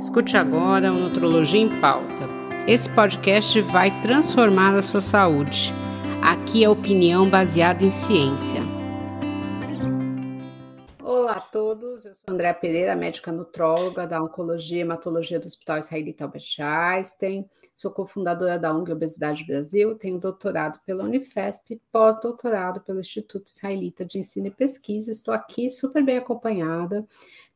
Escute agora o Nutrologia em Pauta. Esse podcast vai transformar a sua saúde. Aqui é opinião baseada em ciência. Olá a todos, eu sou Andréa Pereira, médica nutróloga da Oncologia e Hematologia do Hospital Israelita Albert Einstein. Sou cofundadora da ONG Obesidade Brasil, tenho doutorado pela Unifesp e pós-doutorado pelo Instituto Israelita de Ensino e Pesquisa. Estou aqui super bem acompanhada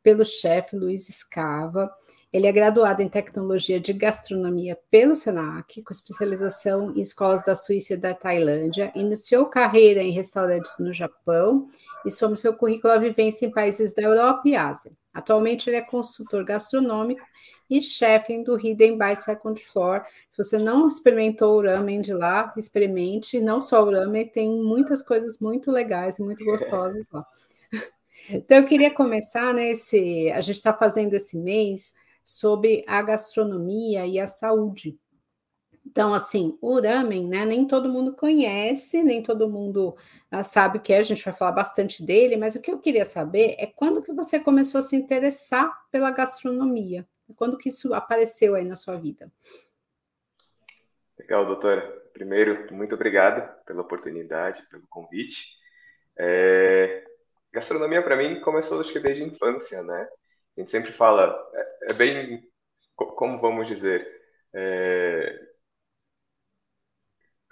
pelo chefe Luiz Escava, ele é graduado em tecnologia de gastronomia pelo SENAC, com especialização em escolas da Suíça e da Tailândia. Iniciou carreira em restaurantes no Japão e soma seu currículo a vivência em países da Europa e Ásia. Atualmente ele é consultor gastronômico e chefe do Hidden by Second Floor. Se você não experimentou o ramen de lá, experimente. Não só o ramen, tem muitas coisas muito legais e muito gostosas lá. Então eu queria começar, né? Esse, a gente está fazendo esse mês sobre a gastronomia e a saúde. Então, assim, o ramen, né? Nem todo mundo conhece, nem todo mundo uh, sabe o que é, a gente vai falar bastante dele, mas o que eu queria saber é quando que você começou a se interessar pela gastronomia? Quando que isso apareceu aí na sua vida? Legal, doutora. Primeiro, muito obrigado pela oportunidade, pelo convite. É... Gastronomia, para mim, começou acho que desde a infância, né? A gente sempre fala, é, é bem, como vamos dizer, é,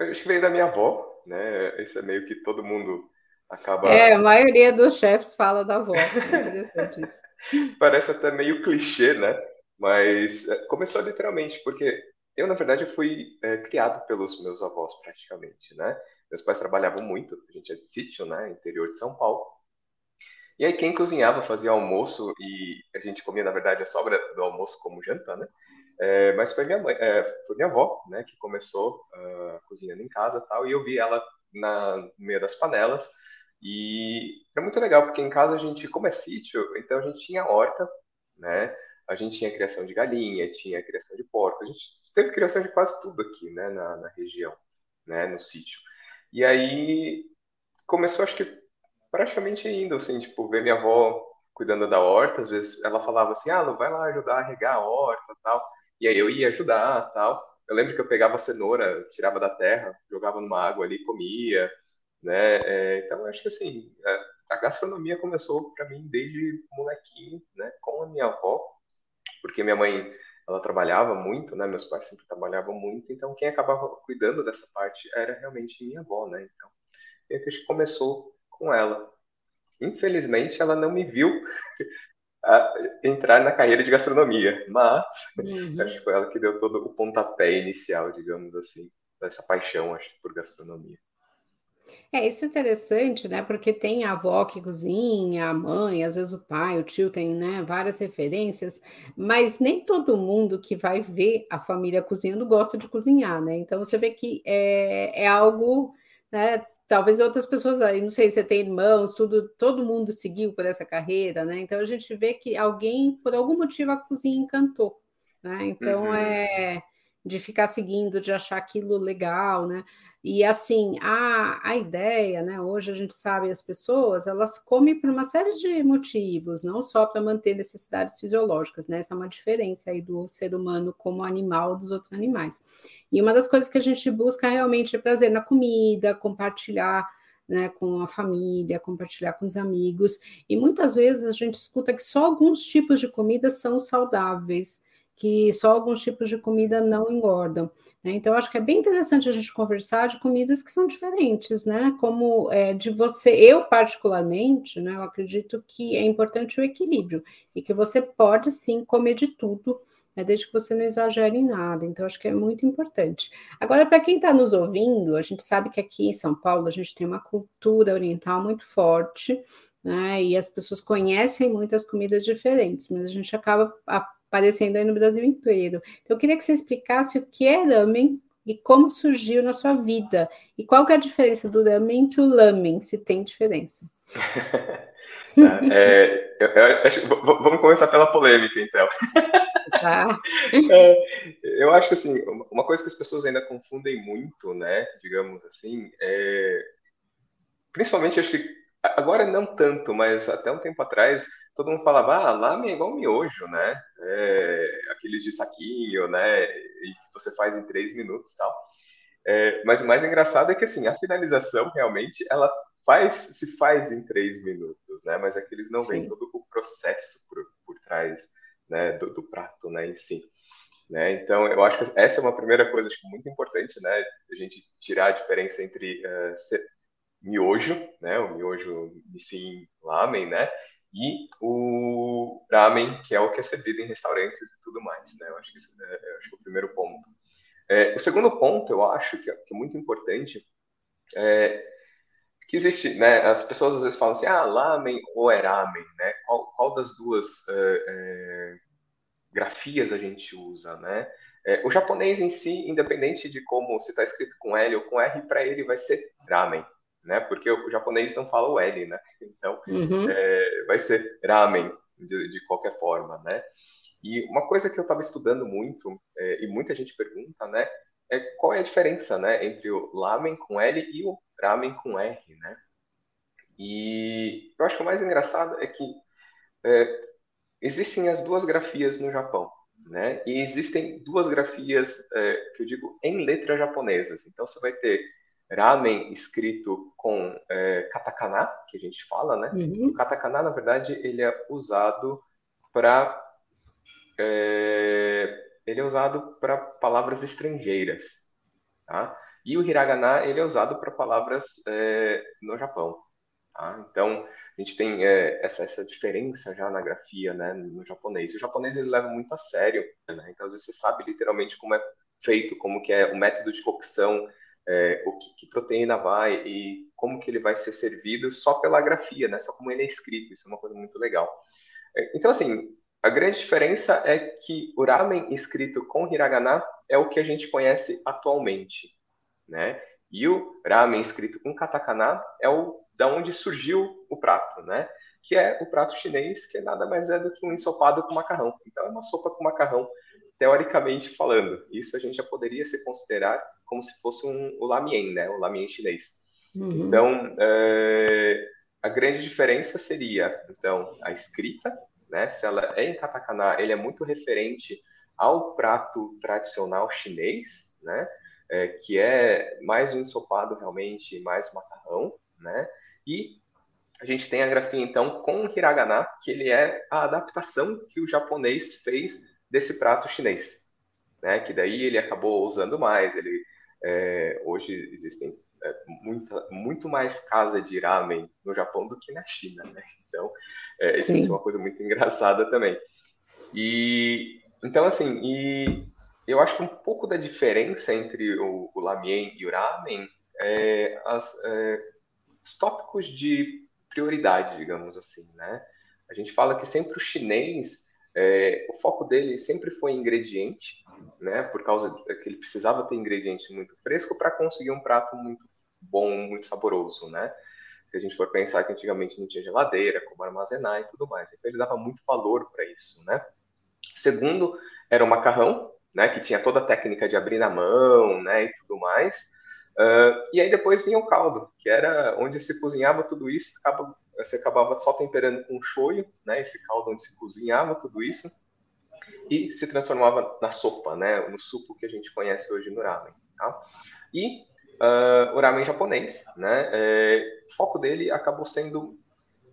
acho que veio da minha avó, né? Isso é meio que todo mundo acaba. É, a maioria dos chefes fala da avó. É interessante isso. Parece até meio clichê, né? Mas é, começou literalmente, porque eu, na verdade, fui é, criado pelos meus avós, praticamente, né? Meus pais trabalhavam muito, a gente é de sítio, né? Interior de São Paulo. E aí quem cozinhava fazia almoço e a gente comia, na verdade, a sobra do almoço como janta, né? É, mas foi minha mãe, é, foi minha avó, né, que começou uh, cozinhando em casa tal, e eu vi ela na, no meio das panelas, e é muito legal, porque em casa a gente, como é sítio, então a gente tinha horta, né, a gente tinha criação de galinha, tinha criação de porco, a gente teve criação de quase tudo aqui, né, na, na região, né, no sítio. E aí começou, acho que praticamente indo, assim, tipo, ver minha avó cuidando da horta, às vezes ela falava assim, ah, não vai lá ajudar a regar a horta tal, e aí eu ia ajudar tal. Eu lembro que eu pegava cenoura, tirava da terra, jogava numa água ali, comia, né? É, então, acho que assim, a, a gastronomia começou para mim desde molequinho, né? Com a minha avó, porque minha mãe, ela trabalhava muito, né? Meus pais sempre trabalhavam muito, então quem acabava cuidando dessa parte era realmente minha avó, né? Então, eu acho que começou com ela. Infelizmente, ela não me viu entrar na carreira de gastronomia, mas uhum. acho que foi ela que deu todo o pontapé inicial, digamos assim, dessa paixão, acho, por gastronomia. É, isso é interessante, né? Porque tem a avó que cozinha, a mãe, às vezes o pai, o tio tem, né, várias referências, mas nem todo mundo que vai ver a família cozinhando gosta de cozinhar, né? Então você vê que é, é algo, né, talvez outras pessoas aí, não sei, você tem irmãos, tudo, todo mundo seguiu por essa carreira, né? Então a gente vê que alguém, por algum motivo, a cozinha encantou, né? Então uhum. é de ficar seguindo, de achar aquilo legal, né? E assim, a, a ideia, né? Hoje a gente sabe as pessoas, elas comem por uma série de motivos, não só para manter necessidades fisiológicas, né? Essa é uma diferença aí do ser humano como animal dos outros animais. E uma das coisas que a gente busca realmente é prazer na comida, compartilhar né, com a família, compartilhar com os amigos. E muitas vezes a gente escuta que só alguns tipos de comida são saudáveis que só alguns tipos de comida não engordam. Né? Então, acho que é bem interessante a gente conversar de comidas que são diferentes, né? Como é, de você, eu particularmente, né? Eu acredito que é importante o equilíbrio e que você pode sim comer de tudo. Né, desde que você não exagere em nada, então acho que é muito importante. Agora, para quem está nos ouvindo, a gente sabe que aqui em São Paulo a gente tem uma cultura oriental muito forte, né? E as pessoas conhecem muitas comidas diferentes, mas a gente acaba aparecendo aí no Brasil inteiro. Então, eu queria que você explicasse o que é lamen e como surgiu na sua vida. E qual que é a diferença do lamen para o lamen, se tem diferença. é, eu, eu, vamos começar pela polêmica, então. Tá. É, eu acho que assim, uma coisa que as pessoas ainda confundem muito, né, digamos assim, é, principalmente acho que agora não tanto, mas até um tempo atrás todo mundo falava, ah, lamen é igual miojo, né? É, aqueles de saquinho, né? E que você faz em três minutos, tal. É, mas o mais engraçado é que assim a finalização realmente ela faz se faz em três minutos, né? Mas é que eles não veem todo o processo por, por trás né, do, do prato, né, em si. Né? Então, eu acho que essa é uma primeira coisa acho, muito importante, né? A gente tirar a diferença entre uh, miojo, né? O miojo sim lamen, né? E o ramen, que é o que é servido em restaurantes e tudo mais, né? Eu acho que esse é, acho que é o primeiro ponto. É, o segundo ponto, eu acho que é, que é muito importante, é que existe, né? As pessoas às vezes falam assim, ah, lamen ou é ramen, né? Qual, qual das duas é, é, grafias a gente usa, né? É, o japonês em si, independente de como se está escrito com L ou com R, para ele vai ser ramen, né? Porque o japonês não fala o L, né? Então, uhum. é, vai ser ramen de, de, qualquer forma, né? E uma coisa que eu estava estudando muito é, e muita gente pergunta, né? É qual é a diferença, né, entre o lamen com L e o ramen com R, né? E eu acho que o mais engraçado é que é, existem as duas grafias no Japão, né? E existem duas grafias é, que eu digo em letras japonesas. Então você vai ter ramen escrito com é, katakana, que a gente fala, né? Uhum. O katakana, na verdade, ele é usado para é, ele é usado para palavras estrangeiras, tá? E o hiragana ele é usado para palavras é, no Japão. Tá? Então a gente tem é, essa, essa diferença já na grafia, né, no japonês. O japonês ele leva muito a sério, né? Então às vezes você sabe literalmente como é feito, como que é o método de cocção, é, o que, que, proteína vai e como que ele vai ser servido só pela grafia, né? Só como ele é escrito, isso é uma coisa muito legal. É, então, assim, a grande diferença é que o ramen escrito com hiragana é o que a gente conhece atualmente, né? E o ramen escrito com katakana é o da onde surgiu o prato, né? Que é o prato chinês, que nada mais é do que um ensopado com macarrão. Então é uma sopa com macarrão, teoricamente falando. Isso a gente já poderia se considerar como se fosse um, o lamien, né? O lamien chinês. Uhum. Então, é, a grande diferença seria, então, a escrita, né? Se ela é em katakana, ele é muito referente ao prato tradicional chinês, né? É, que é mais um ensopado realmente, mais um macarrão, né? E a gente tem a grafia então com hiragana, que ele é a adaptação que o japonês fez desse prato chinês, né? Que daí ele acabou usando mais, ele é, hoje existem é, muita, muito mais casa de ramen no Japão do que na China, né? Então, é, isso é uma coisa muito engraçada também. E então, assim, e eu acho que um pouco da diferença entre o, o lamien e o ramen é as, é, os tópicos de prioridade, digamos assim, né? A gente fala que sempre o chinês, é, o foco dele sempre foi ingrediente, né? Por causa que ele precisava ter ingrediente muito fresco para conseguir um prato muito bom, muito saboroso, né? Se a gente for pensar que antigamente não tinha geladeira, como armazenar e tudo mais. Então ele dava muito valor para isso, né? Segundo, era o macarrão, né? Que tinha toda a técnica de abrir na mão, né? E tudo mais. Uh, e aí depois vinha o caldo, que era onde se cozinhava tudo isso, acaba, você acabava só temperando com shoyu, né, esse caldo onde se cozinhava tudo isso, e se transformava na sopa, né, no suco que a gente conhece hoje no ramen. Tá? E uh, o ramen japonês, né, é, o foco dele acabou sendo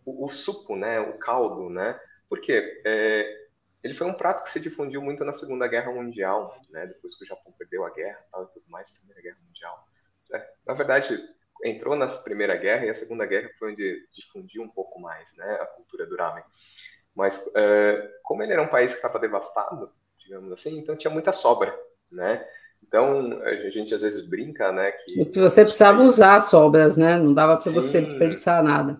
o, o suco, né, o caldo, né, porque é, ele foi um prato que se difundiu muito na Segunda Guerra Mundial, né, depois que o Japão perdeu a guerra tal, e tudo mais, Primeira Guerra Mundial. É, na verdade, entrou na Primeira Guerra e a Segunda Guerra foi onde difundiu um pouco mais né, a cultura do ramen. Mas é, como ele era um país que estava devastado, digamos assim, então tinha muita sobra, né? Então a gente às vezes brinca, né, que você precisava usar as sobras, né? Não dava para você desperdiçar nada.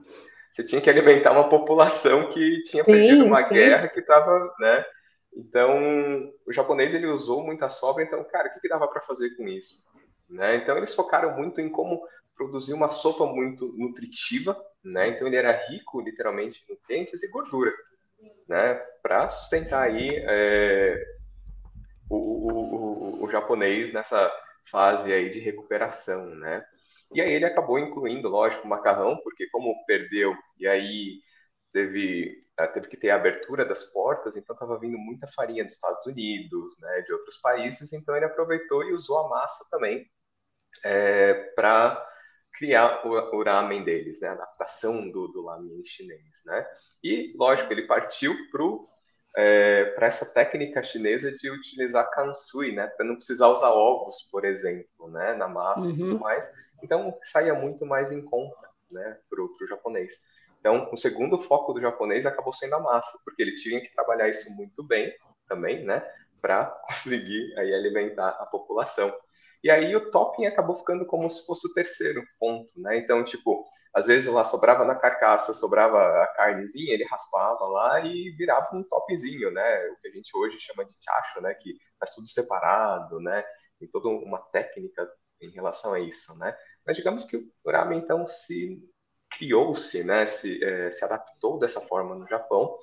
Você tinha que alimentar uma população que tinha sim, perdido uma sim. guerra que estava, né? Então o japonês ele usou muita sobra, então cara, o que, que dava para fazer com isso? Né? Então eles focaram muito em como produzir uma sopa muito nutritiva, né? Então ele era rico, literalmente, em nutrientes e gordura, né? Para sustentar aí é, o, o, o, o, japonês nessa fase aí de recuperação, né? E aí ele acabou incluindo, lógico, o macarrão, porque como perdeu e aí teve eh, teve que ter a abertura das portas, então estava vindo muita farinha dos Estados Unidos, né, de outros países, então ele aproveitou e usou a massa também é, para criar o, o, ramen deles, né, a adaptação do, do ramen chinês, né, e lógico ele partiu para é, para essa técnica chinesa de utilizar kansui, né, para não precisar usar ovos, por exemplo, né, na massa uhum. e tudo uhum. mais, então saía muito mais em conta, né, para o japonês. Então, o segundo foco do japonês acabou sendo a massa, porque eles tinham que trabalhar isso muito bem também, né, para conseguir aí alimentar a população. E aí o topping acabou ficando como se fosse o terceiro ponto, né? Então, tipo, às vezes lá sobrava na carcaça, sobrava a carnezinha, ele raspava lá e virava um topzinho, né? O que a gente hoje chama de chacho, né? Que faz tudo separado, né? Tem toda uma técnica em relação a isso, né? Mas digamos que o ramen, então, se criou-se, né, se, é, se adaptou dessa forma no Japão.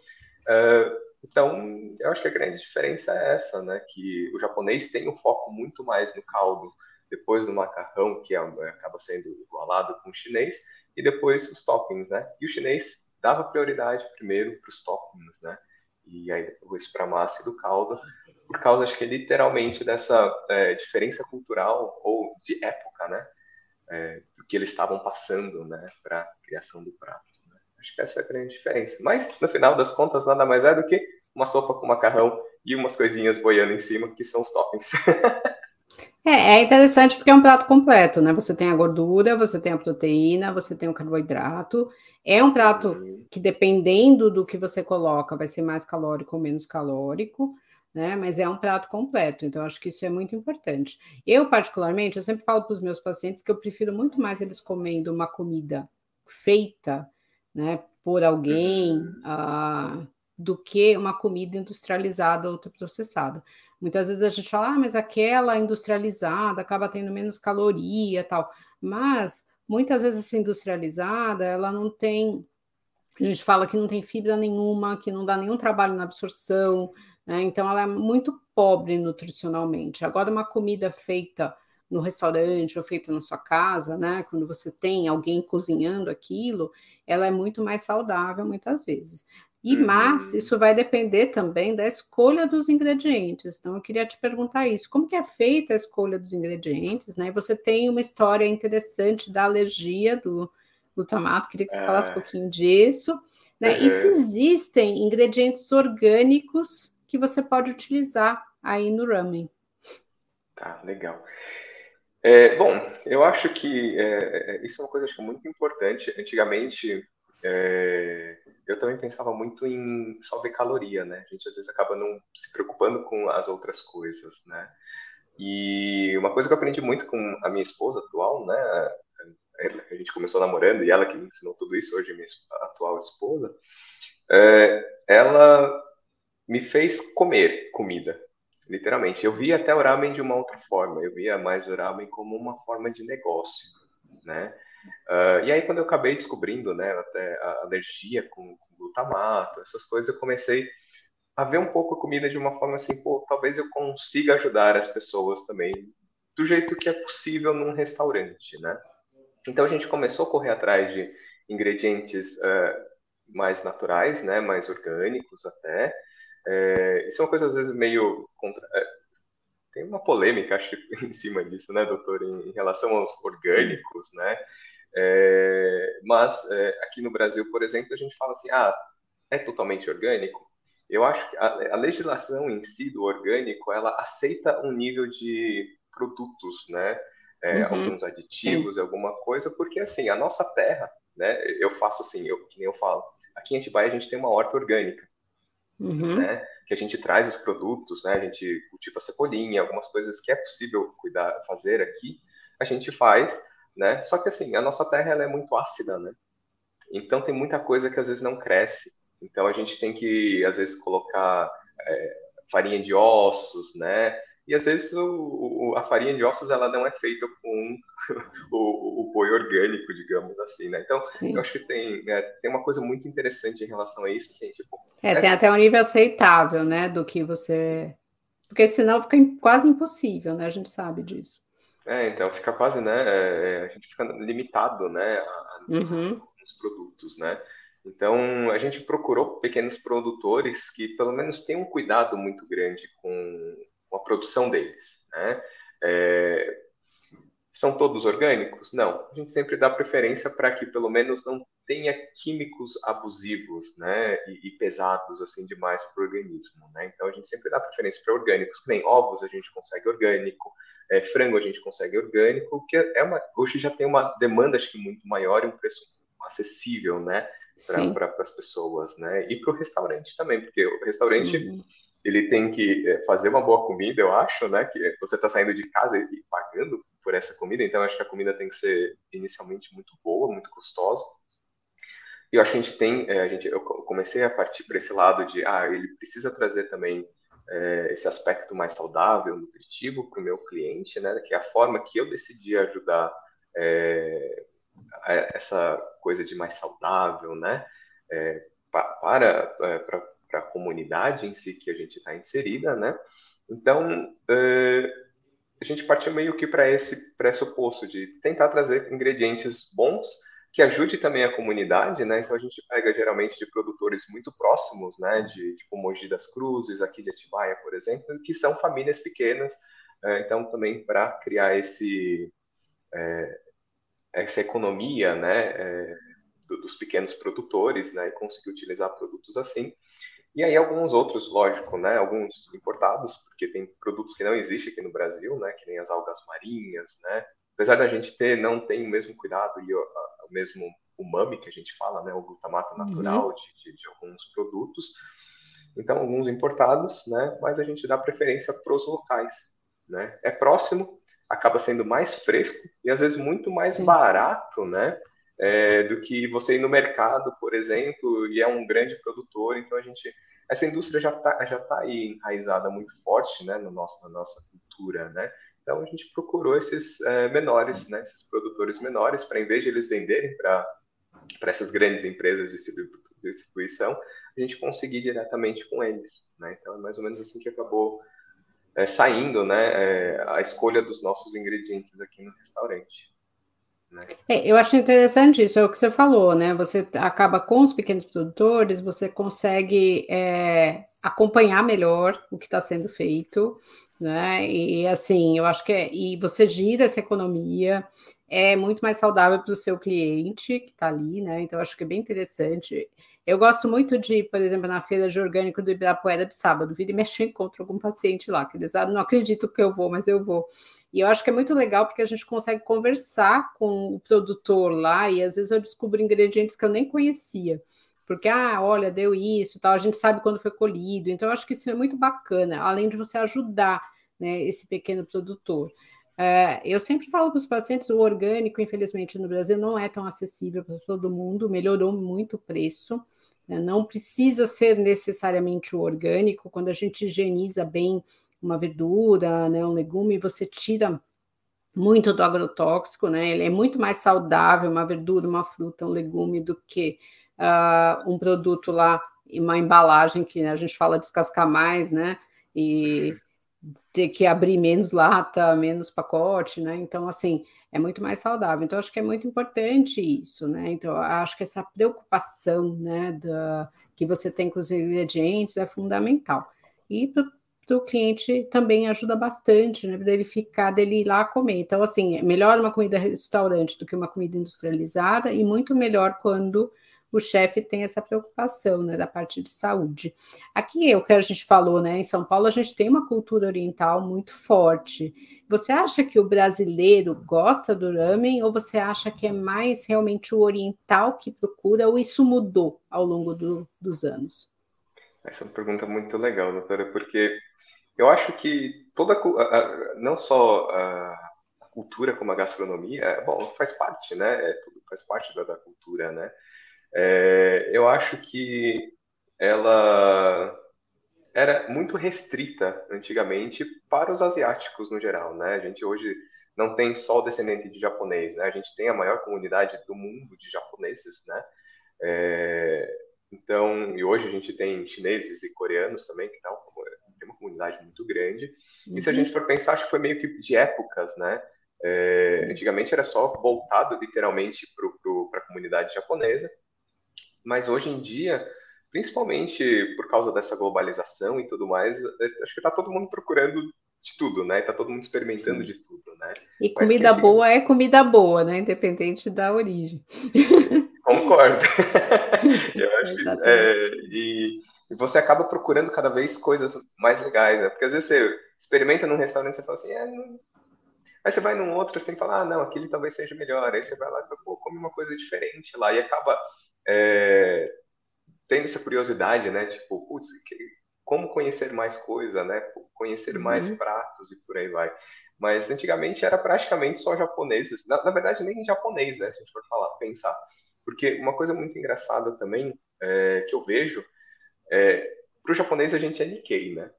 Uh, então, eu acho que a grande diferença é essa, né, que o japonês tem um foco muito mais no caldo, depois no macarrão, que é, acaba sendo igualado com o chinês, e depois os toppings, né? E o chinês dava prioridade primeiro para os toppings, né? E aí depois para a massa e do caldo, por causa, acho que literalmente dessa é, diferença cultural ou de época, né? é, do que eles estavam passando né, para a criação do prato. Né? Acho que essa é a grande diferença. Mas, no final das contas, nada mais é do que uma sopa com macarrão e umas coisinhas boiando em cima, que são os toppings. É, é interessante porque é um prato completo, né? Você tem a gordura, você tem a proteína, você tem o carboidrato. É um prato uhum. que, dependendo do que você coloca, vai ser mais calórico ou menos calórico né? Mas é um prato completo, então acho que isso é muito importante. Eu, particularmente, eu sempre falo para os meus pacientes que eu prefiro muito mais eles comendo uma comida feita, né, por alguém, uh, do que uma comida industrializada ou processada. Muitas vezes a gente fala, ah, mas aquela industrializada acaba tendo menos caloria tal. Mas muitas vezes essa industrializada, ela não tem. A gente fala que não tem fibra nenhuma, que não dá nenhum trabalho na absorção, né? Então, ela é muito pobre nutricionalmente. Agora, uma comida feita no restaurante ou feita na sua casa, né? Quando você tem alguém cozinhando aquilo, ela é muito mais saudável muitas vezes. E uhum. mas isso vai depender também da escolha dos ingredientes. Então eu queria te perguntar isso: como que é feita a escolha dos ingredientes, né? Você tem uma história interessante da alergia do glutamato, queria que você falasse um é. pouquinho disso, né? E se existem ingredientes orgânicos que você pode utilizar aí no ramen. Tá, legal. É, bom, eu acho que é, é isso é uma coisa acho, muito importante. Antigamente, é, eu também pensava muito em só ver caloria, né? A gente às vezes acaba não se preocupando com as outras coisas, né? E uma coisa que eu aprendi muito com a minha esposa atual, né? A gente começou namorando e ela que me ensinou tudo isso, hoje minha atual esposa, é, ela me fez comer comida, literalmente. Eu via até o ramen de uma outra forma, eu via mais o ramen como uma forma de negócio, né? Uh, e aí, quando eu acabei descobrindo, né, até a alergia com, com glutamato, essas coisas, eu comecei a ver um pouco a comida de uma forma assim, pô, talvez eu consiga ajudar as pessoas também do jeito que é possível num restaurante, né? Então a gente começou a correr atrás de ingredientes uh, mais naturais, né, mais orgânicos até, é, isso é uma coisa, às vezes, meio. Contra... É, tem uma polêmica, acho que, em cima disso, né, doutor, em, em relação aos orgânicos, Sim. né? É, mas é, aqui no Brasil, por exemplo, a gente fala assim: ah, é totalmente orgânico? Eu acho que a, a legislação em si do orgânico ela aceita um nível de produtos, né? É, uhum. alguns aditivos, Sim. alguma coisa, porque assim, a nossa terra, né? Eu faço assim, eu, que nem eu falo, aqui em Atibaia a gente tem uma horta orgânica uhum. né? Que a gente traz os produtos, né? A gente cultiva cebolinha, algumas coisas que é possível cuidar, fazer aqui, a gente faz, né? Só que assim, a nossa terra ela é muito ácida, né? Então tem muita coisa que às vezes não cresce. Então a gente tem que às vezes colocar é, farinha de ossos, né? E às vezes o, o, a farinha de ossos ela não é feita com o, o boi orgânico, digamos assim, né? Então, Sim. eu acho que tem, né, tem uma coisa muito interessante em relação a isso, assim, tipo... É, é... tem até um nível aceitável, né, do que você... Porque senão fica quase impossível, né? A gente sabe disso. É, então fica quase, né? É, a gente fica limitado, né? A, uhum. produtos, né? Então, a gente procurou pequenos produtores que, pelo menos, tenham um cuidado muito grande com, com a produção deles. Né? É, são todos orgânicos? Não. A gente sempre dá preferência para que, pelo menos, não tenha químicos abusivos né? e, e pesados assim demais para o organismo. Né? Então, a gente sempre dá preferência para orgânicos, que nem ovos a gente consegue orgânico, é, frango a gente consegue orgânico, que é uma, hoje já tem uma demanda, acho que, muito maior e um preço acessível, né? para as pessoas, né? E para o restaurante também, porque o restaurante uhum. ele tem que é, fazer uma boa comida, eu acho, né? Que você está saindo de casa e pagando por essa comida, então acho que a comida tem que ser inicialmente muito boa, muito gostosa. E eu acho que a gente tem, é, a gente, eu comecei a partir para esse lado de, ah, ele precisa trazer também é, esse aspecto mais saudável, nutritivo para o meu cliente, né? Que é a forma que eu decidi ajudar é, essa coisa de mais saudável, né? É, para é, para a comunidade em si que a gente está inserida, né? Então a gente partiu meio que para esse pressuposto de tentar trazer ingredientes bons que ajude também a comunidade, né? Então a gente pega geralmente de produtores muito próximos, né? De tipo Mogi das Cruzes, aqui de Atibaia, por exemplo, que são famílias pequenas. É, então também para criar esse é, essa economia né, é, dos pequenos produtores né, e conseguir utilizar produtos assim. E aí alguns outros, lógico, né, alguns importados, porque tem produtos que não existem aqui no Brasil, né, que nem as algas marinhas, né, apesar da gente ter, não tem o mesmo cuidado e o, o mesmo umami que a gente fala, né, o glutamato uhum. natural uhum. de, de, de, alguns produtos. Então, alguns importados, né, mas a gente dá preferência para os locais, né. É próximo, acaba sendo mais fresco e às vezes muito mais Sim. barato, né? É, do que você ir no mercado, por exemplo, e é um grande produtor. Então a gente, essa indústria já está já tá aí enraizada muito forte, né, no nosso, na nossa cultura, né? Então a gente procurou esses é, menores, né, esses produtores menores, para em vez de eles venderem para essas grandes empresas de distribuição, a gente conseguir diretamente com eles, né? Então é mais ou menos assim que acabou é, saindo né, é, a escolha dos nossos ingredientes aqui no restaurante. Né? É, eu acho interessante isso, é o que você falou, né? Você acaba com os pequenos produtores, você consegue acompanhar melhor o que está sendo feito, né? E assim, eu acho que é, e você gira essa economia, é muito mais saudável para o seu cliente que está ali, né? Então, acho que é bem interessante. Eu gosto muito de, por exemplo, na feira de orgânico do Ibirapuera de sábado, vira e mexe, encontro algum paciente lá, que eles ah, não acredito que eu vou, mas eu vou. E eu acho que é muito legal porque a gente consegue conversar com o produtor lá e às vezes eu descubro ingredientes que eu nem conhecia. Porque, ah, olha, deu isso, tal, a gente sabe quando foi colhido. Então, eu acho que isso é muito bacana, além de você ajudar né, esse pequeno produtor. Uh, eu sempre falo para os pacientes, o orgânico, infelizmente, no Brasil não é tão acessível para todo mundo, melhorou muito o preço. Né? Não precisa ser necessariamente o orgânico, quando a gente higieniza bem uma verdura, né, um legume, você tira muito do agrotóxico, né? Ele é muito mais saudável, uma verdura, uma fruta, um legume, do que uh, um produto lá, uma embalagem que a gente fala descascar mais, né? E ter que abrir menos lata, menos pacote, né? Então, assim, é muito mais saudável. Então, acho que é muito importante isso, né? Então, acho que essa preocupação, né, da, que você tem com os ingredientes é fundamental. E para o cliente também ajuda bastante, né? Para ele ficar, dele ir lá comer. Então, assim, é melhor uma comida restaurante do que uma comida industrializada e muito melhor quando o chefe tem essa preocupação, né, da parte de saúde. Aqui é o que a gente falou, né, em São Paulo a gente tem uma cultura oriental muito forte. Você acha que o brasileiro gosta do ramen ou você acha que é mais realmente o oriental que procura ou isso mudou ao longo do, dos anos? Essa é uma pergunta muito legal, doutora, porque eu acho que toda não só a cultura como a gastronomia, é, bom, faz parte, né? É, faz parte da, da cultura, né? É, eu acho que ela era muito restrita antigamente para os asiáticos no geral, né? A gente hoje não tem só o descendente de japonês, né? A gente tem a maior comunidade do mundo de japoneses, né? É, então, e hoje a gente tem chineses e coreanos também, que estão tem uma comunidade muito grande. Uhum. E se a gente for pensar, acho que foi meio que de épocas, né? É, antigamente era só voltado literalmente para a comunidade japonesa, Mas hoje em dia, principalmente por causa dessa globalização e tudo mais, é, acho que está todo mundo procurando de tudo, né? Está todo mundo experimentando Sim. de tudo, né? E comida boa é comida boa, né? Independente da origem. Concordo. Eu acho que, é, e, e, você acaba procurando cada vez coisas mais legais, né? Porque às vezes você experimenta num restaurante e você fala assim, é, não... aí você vai num outro assim e fala, ah, não, aquele talvez seja melhor. Aí você vai lá e pô, come uma coisa diferente lá e acaba é, tendo essa curiosidade, né? Tipo, putz, como conhecer mais coisa, né? Conhecer mais uhum. pratos e por aí vai. Mas antigamente era praticamente só japoneses. Na, na, verdade, nem japonês, né? Se a gente for falar, pensar. Porque uma coisa muito engraçada também é, que eu vejo é, para o japonês a gente é Nikkei, né?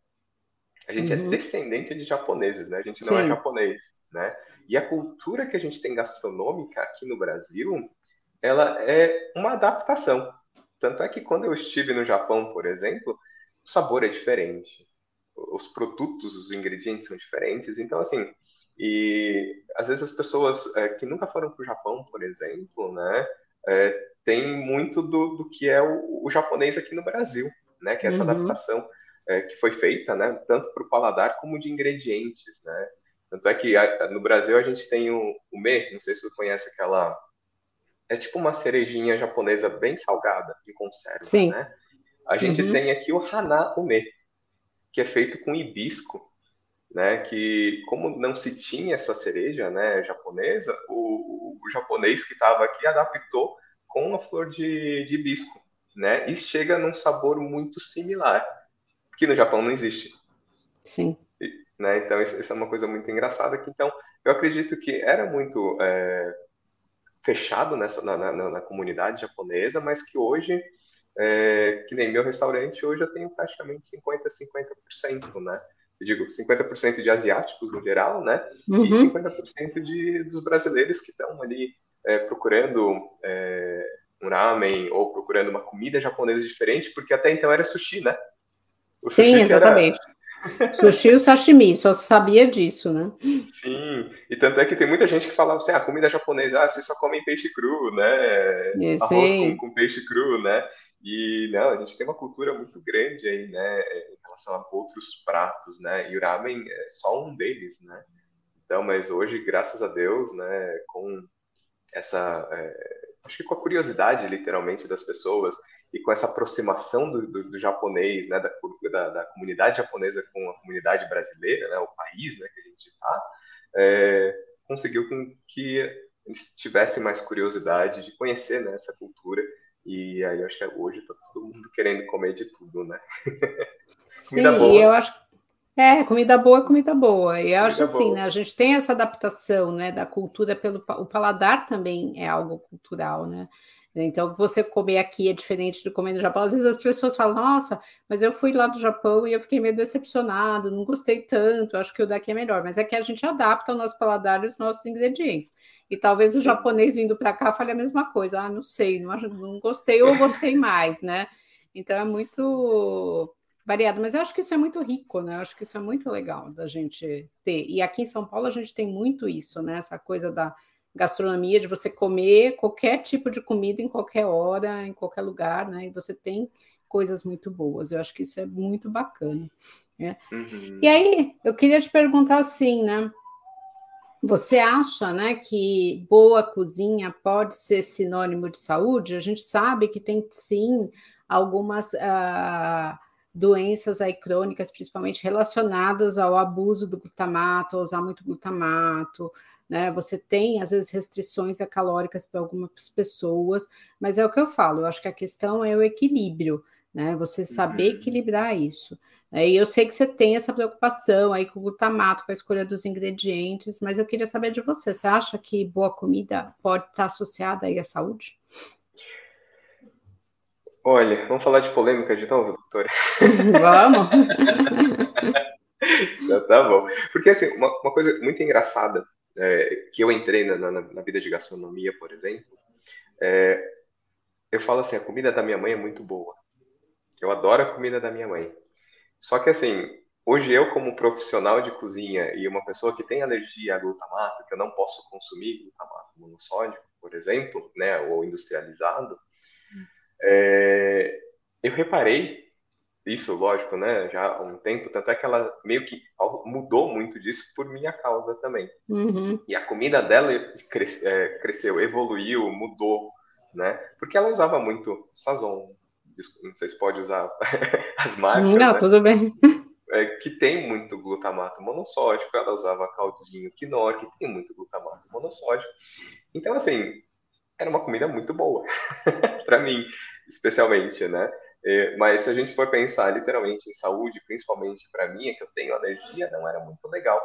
A gente é uhum. é descendente de japoneses, né? A gente não é Sim. é japonês, né? E a cultura que a gente tem gastronômica aqui no Brasil, ela é uma adaptação. Tanto é que quando eu estive no Japão, por exemplo, o sabor é diferente, os produtos, os ingredientes são diferentes. Então, assim, e às vezes as pessoas é, que nunca foram para o Japão, por exemplo, né, é, tem muito do, do que é o, o, japonês aqui no Brasil, né, que é essa uhum. adaptação é, que foi feita, né, tanto para o paladar como de ingredientes, né. Tanto é que a, no Brasil a gente tem o, o me, não sei se você conhece aquela é tipo uma cerejinha japonesa bem salgada, em conserva, Sim. né? A gente uhum. tem aqui o Hana Ume, que é feito com hibisco, né? Que como não se tinha essa cereja, né, japonesa, o, o japonês que estava aqui adaptou com a flor de, de hibisco, né? E chega num sabor muito similar, que no Japão não existe. Sim. E, né? Então isso, isso, é uma coisa muito engraçada. Que, então eu acredito que era muito é, fechado nessa na, na, na comunidade japonesa, mas que hoje é, que nem meu restaurante, hoje eu tenho praticamente 50%, 50%, né? Eu digo 50% de asiáticos no geral, né? Uhum. E 50% de, dos brasileiros que estão ali é, procurando é, um ramen ou procurando uma comida japonesa diferente, porque até então era sushi, né? O Sim, exatamente. Era Sushi e sashimi, só sabia disso, né? Sim, e tanto é que tem muita gente que falava assim, ah, comida japonesa, ah, vocês só comem peixe cru, né? É, Arroz com, com, peixe cru, né? E, não, a gente tem uma cultura muito grande aí, né, em relação a outros pratos, né? E o ramen é só um deles, né? Então, mas hoje, graças a Deus, né, com essa, é, acho que com a curiosidade, literalmente, das pessoas, e com essa aproximação do, do, do japonês, né, da, da, da, comunidade japonesa com a comunidade brasileira, né, o país né, que a gente está, é, conseguiu com que eles tivessem mais curiosidade de conhecer né, essa cultura. E aí eu acho que hoje está todo mundo querendo comer de tudo, né? Sim, eu acho é, comida boa é comida boa. E eu acho assim, né? A gente tem essa adaptação, né, da cultura pelo o paladar também é algo cultural, né? Então, você comer aqui é diferente de comer no Japão. Às vezes as pessoas falam, nossa, mas eu fui lá do Japão e eu fiquei meio decepcionado, não gostei tanto, acho que o daqui é melhor. Mas é que a gente adapta o nosso paladar e os nossos ingredientes. E talvez o japonês vindo para cá fale a mesma coisa. Ah, não sei, não, não gostei ou gostei mais, né? Então é muito variado, mas eu acho que isso é muito rico, né? Eu acho que isso é muito legal da gente ter. E aqui em São Paulo a gente tem muito isso, né? Essa coisa da gastronomia, de você comer qualquer tipo de comida em qualquer hora, em qualquer lugar, né? E você tem coisas muito boas. Eu acho que isso é muito bacana. Né? Uhum. E aí, eu queria te perguntar assim, né? Você acha, né, que boa cozinha pode ser sinônimo de saúde? A gente sabe que tem sim algumas uh, doenças aí crônicas, principalmente relacionadas ao abuso do glutamato, a usar muito glutamato, né? Você tem, às vezes, restrições calóricas para algumas pessoas, mas é o que eu falo, eu acho que a questão é o equilíbrio, né? Você saber uhum. equilibrar isso. Né? E eu sei que você tem essa preocupação aí com o glutamato, com a escolha dos ingredientes, mas eu queria saber de você. Você acha que boa comida pode estar associada aí à saúde? Olha, vamos falar de polêmica de novo, doutora? Vamos! então, tá bom. Porque, assim, uma, uma coisa muito engraçada é, que eu entrei na, na, na, vida de gastronomia, por exemplo, é, eu falo assim, a comida da minha mãe é muito boa. Eu adoro a comida da minha mãe. Só que assim, hoje eu como profissional de cozinha e uma pessoa que tem alergia a glutamato, que eu não posso consumir glutamato monossódico, por exemplo, né, ou industrializado, É, eu reparei isso, lógico, né? Já há um tempo, tanto é que ela meio que mudou muito disso por minha causa também. Uhum. E a comida dela cresceu, é, cresceu, evoluiu, mudou, né? Porque ela usava muito sazon. Não sei se pode usar as marcas. Não, né? tudo bem. É, que tem muito glutamato monossódico, ela usava caldinho quinor, que tem muito glutamato monossódico. Então, assim, era uma comida muito boa, para mim, especialmente, né? É, mas se a gente for pensar literalmente em saúde, principalmente para mim, é que eu tenho alergia, não era muito legal,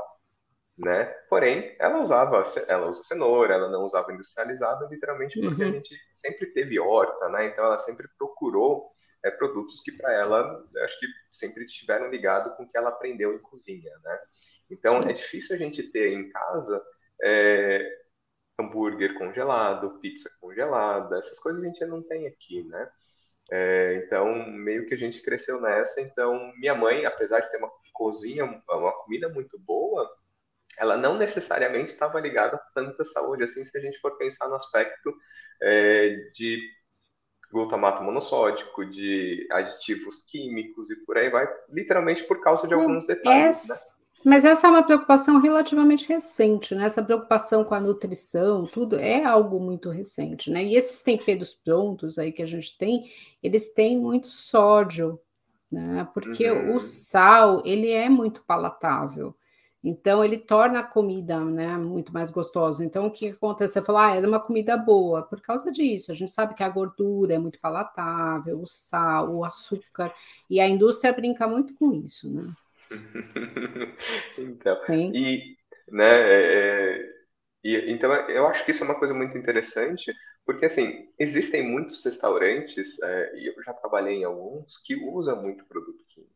né? Porém, ela usava, ela usa cenoura, ela não usava industrializado, literalmente porque uhum. a gente sempre teve horta, né? Então ela sempre procurou é, produtos que para ela, acho que sempre estiveram ligados com o que ela aprendeu em cozinha, né? Então Sim. é difícil a gente ter em casa é, hambúrguer congelado, pizza congelada, essas coisas a gente não tem aqui, né? É, então, meio que a gente cresceu nessa. Então, minha mãe, apesar de ter uma cozinha, uma comida muito boa, ela não necessariamente estava ligada a tanta saúde, assim, se a gente for pensar no aspecto é, de glutamato monossódico, de aditivos químicos e por aí vai, literalmente por causa de alguns detalhes. Né? Mas essa é uma preocupação relativamente recente, né? Essa preocupação com a nutrição, tudo é algo muito recente, né? E esses temperos prontos aí que a gente tem, eles têm muito sódio, né? Porque uhum. o sal, ele é muito palatável. Então, ele torna a comida né, muito mais gostosa. Então, o que acontece? Você fala, ah, era uma comida boa, por causa disso. A gente sabe que a gordura é muito palatável, o sal, o açúcar, e a indústria brinca muito com isso, né? Então, Sim. e, né, é, é, e, então eu acho que isso é uma coisa muito interessante, porque assim, existem muitos restaurantes, é, e eu já trabalhei em alguns, que usam muito produto químico,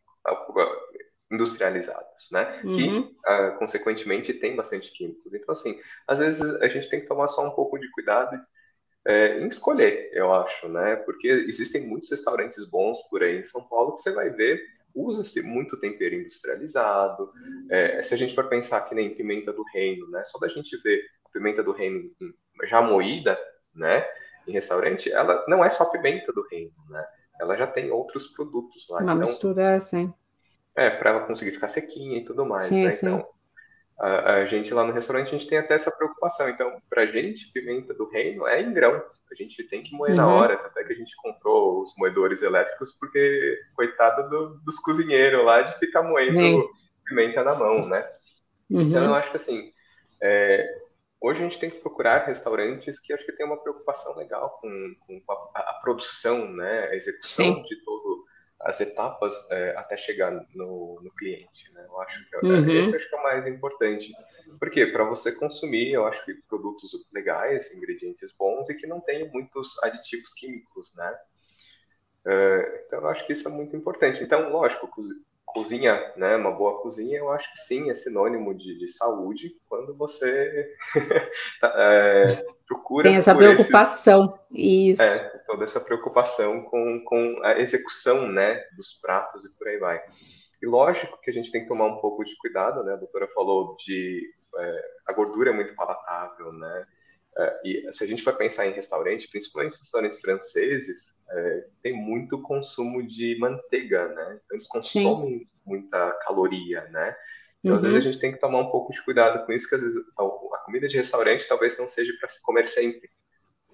industrializados, né? Uhum. Que, uh, consequentemente, tem bastante químicos. Então, assim, às vezes a gente tem que tomar só um pouco de cuidado é, em escolher, eu acho, né? Porque existem muitos restaurantes bons por aí em São Paulo que você vai ver usa-se muito tempero industrializado. É, se a gente for pensar que nem pimenta do reino, né? Só da gente ver a pimenta do reino já moída, né? Em restaurante, ela não é só pimenta do reino, né? Ela já tem outros produtos lá. Uma então, mistura, sim. É, para ela conseguir ficar sequinha e tudo mais, sim, né? Sim. Então, a, a, gente lá no restaurante, a gente tem até essa preocupação. Então, pra gente, pimenta do reino é em grão. A gente tem que moer uhum. na hora, até que a gente comprou os moedores elétricos, porque coitado do, dos cozinheiros lá de ficar moendo Sim. pimenta na mão, né? Uhum. Então eu acho que assim, é, hoje a gente tem que procurar restaurantes que acho que tem uma preocupação legal com, com a, a, produção, né? A execução Sim. de todo as etapas é, até chegar no, no, cliente, né? Eu acho que é, uhum. esse acho que é o mais importante. Porque para você consumir, eu acho que produtos legais, ingredientes bons e que não tenham muitos aditivos químicos, né? Uh, então, eu acho que isso é muito importante. Então, lógico, cozinha, né? Uma boa cozinha, eu acho que sim, é sinônimo de, de saúde quando você é, procura. Tem essa preocupação, esses, isso. É, toda essa preocupação com, com a execução, né? Dos pratos e por aí vai. E lógico que a gente tem que tomar um pouco de cuidado, né? A doutora falou de é, a gordura é muito palatável, né? É, e se a gente for pensar em restaurante, principalmente em restaurantes franceses, é, tem muito consumo de manteiga, né? Então eles consomem Sim. muita caloria, né? Então, uhum. às vezes a gente tem que tomar um pouco de cuidado com isso, que às vezes a, a comida de restaurante talvez não seja para se comer sempre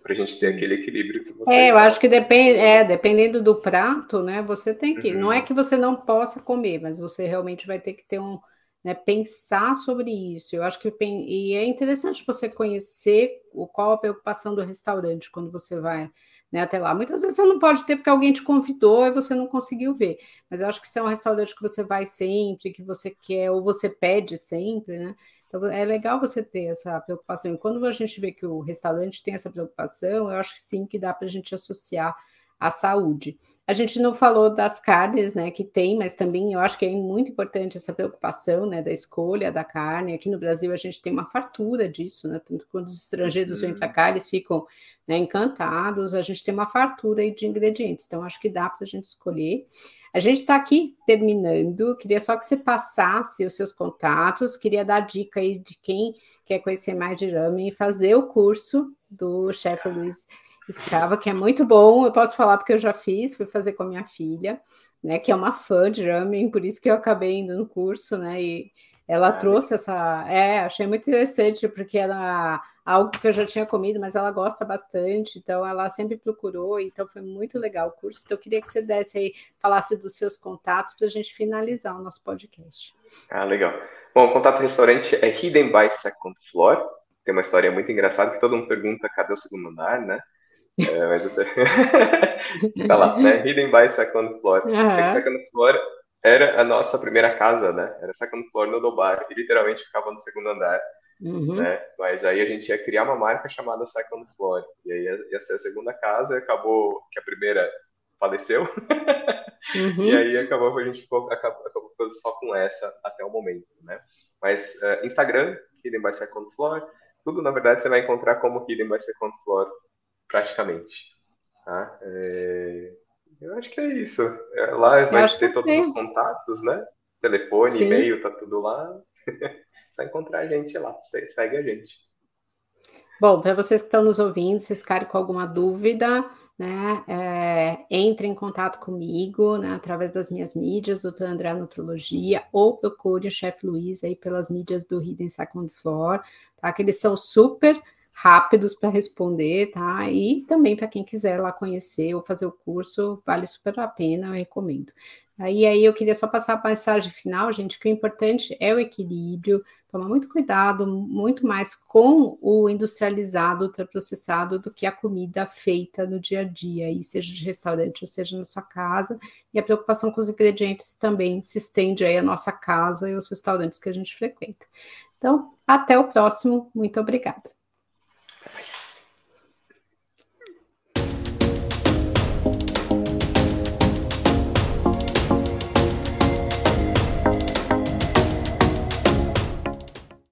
para a gente ter aquele equilíbrio que você. É, eu acho que depende, é, dependendo do prato, né? Você tem que. Uhum. Não é que você não possa comer, mas você realmente vai ter que ter um. Né, pensar sobre isso. Eu acho que e é interessante você conhecer o, qual a preocupação do restaurante quando você vai né, até lá. Muitas vezes você não pode ter porque alguém te convidou e você não conseguiu ver. Mas eu acho que se é um restaurante que você vai sempre, que você quer, ou você pede sempre, né? Então, é legal você ter essa preocupação. E quando a gente vê que o restaurante tem essa preocupação, eu acho que sim que dá para a gente associar à saúde. A gente não falou das carnes, né, que tem, mas também eu acho que é muito importante essa preocupação, né, da escolha da carne. Aqui no Brasil a gente tem uma fartura disso, né, tanto quando os estrangeiros uhum. vêm para cá, eles ficam né, encantados. A gente tem uma fartura aí de ingredientes, então acho que dá para a gente escolher. A gente está aqui terminando, queria só que você passasse os seus contatos, queria dar dica aí de quem quer conhecer mais de ramen e fazer o curso do chefe Luiz Escava, que é muito bom. Eu posso falar porque eu já fiz, fui fazer com a minha filha, né? Que é uma fã de ramen, por isso que eu acabei indo no curso, né? E ela ah, trouxe essa. É, achei muito interessante, porque era algo que eu já tinha comido, mas ela gosta bastante, então ela sempre procurou, então foi muito legal o curso. Então eu queria que você desse aí, falasse dos seus contatos para a gente finalizar o nosso podcast. Ah, legal. Bom, o contato do restaurante é Hidden by Second Floor. Tem uma história muito engraçada que todo mundo pergunta cadê o segundo andar, né? É, mas você. tá lá, né? Hidden by Second Floor. Uhum. É second Floor era a nossa primeira casa, né? Era Second Floor no Dobar, e literalmente ficava no segundo andar. Uhum. Né? Mas aí a gente ia criar uma marca chamada Second Floor. E aí ia, ia ser a segunda casa, e acabou que a primeira faleceu. Uhum. e aí acabou a gente acabou, acabou só com essa até o momento, né? Mas uh, Instagram, Hidden by Second Floor, tudo na verdade você vai encontrar como Hidden by Second Floor praticamente. Tá? É... Eu acho que é isso. É, lá vai ter todos sim. os contatos, né? Telefone, sim. e-mail, tá tudo lá. Só encontrar a gente lá, segue a gente. Bom, para vocês que estão nos ouvindo, se ficarem com alguma dúvida, né, é, entre em contato comigo, né, através das minhas mídias, doutor André Nutrologia, ou procure o chefe Luiz aí pelas mídias do Hidden Second Floor, tá, que eles são super rápidos para responder, tá? E também para quem quiser lá conhecer ou fazer o curso, vale super a pena, eu recomendo. Aí, aí eu queria só passar a mensagem final, gente, que o importante é o equilíbrio, tomar muito cuidado, muito mais com o industrializado, ultraprocessado, do que a comida feita no dia a dia, e seja de restaurante ou seja na sua casa, e a preocupação com os ingredientes também se estende aí à nossa casa e aos restaurantes que a gente frequenta. Então, até o próximo, muito obrigada. Christ.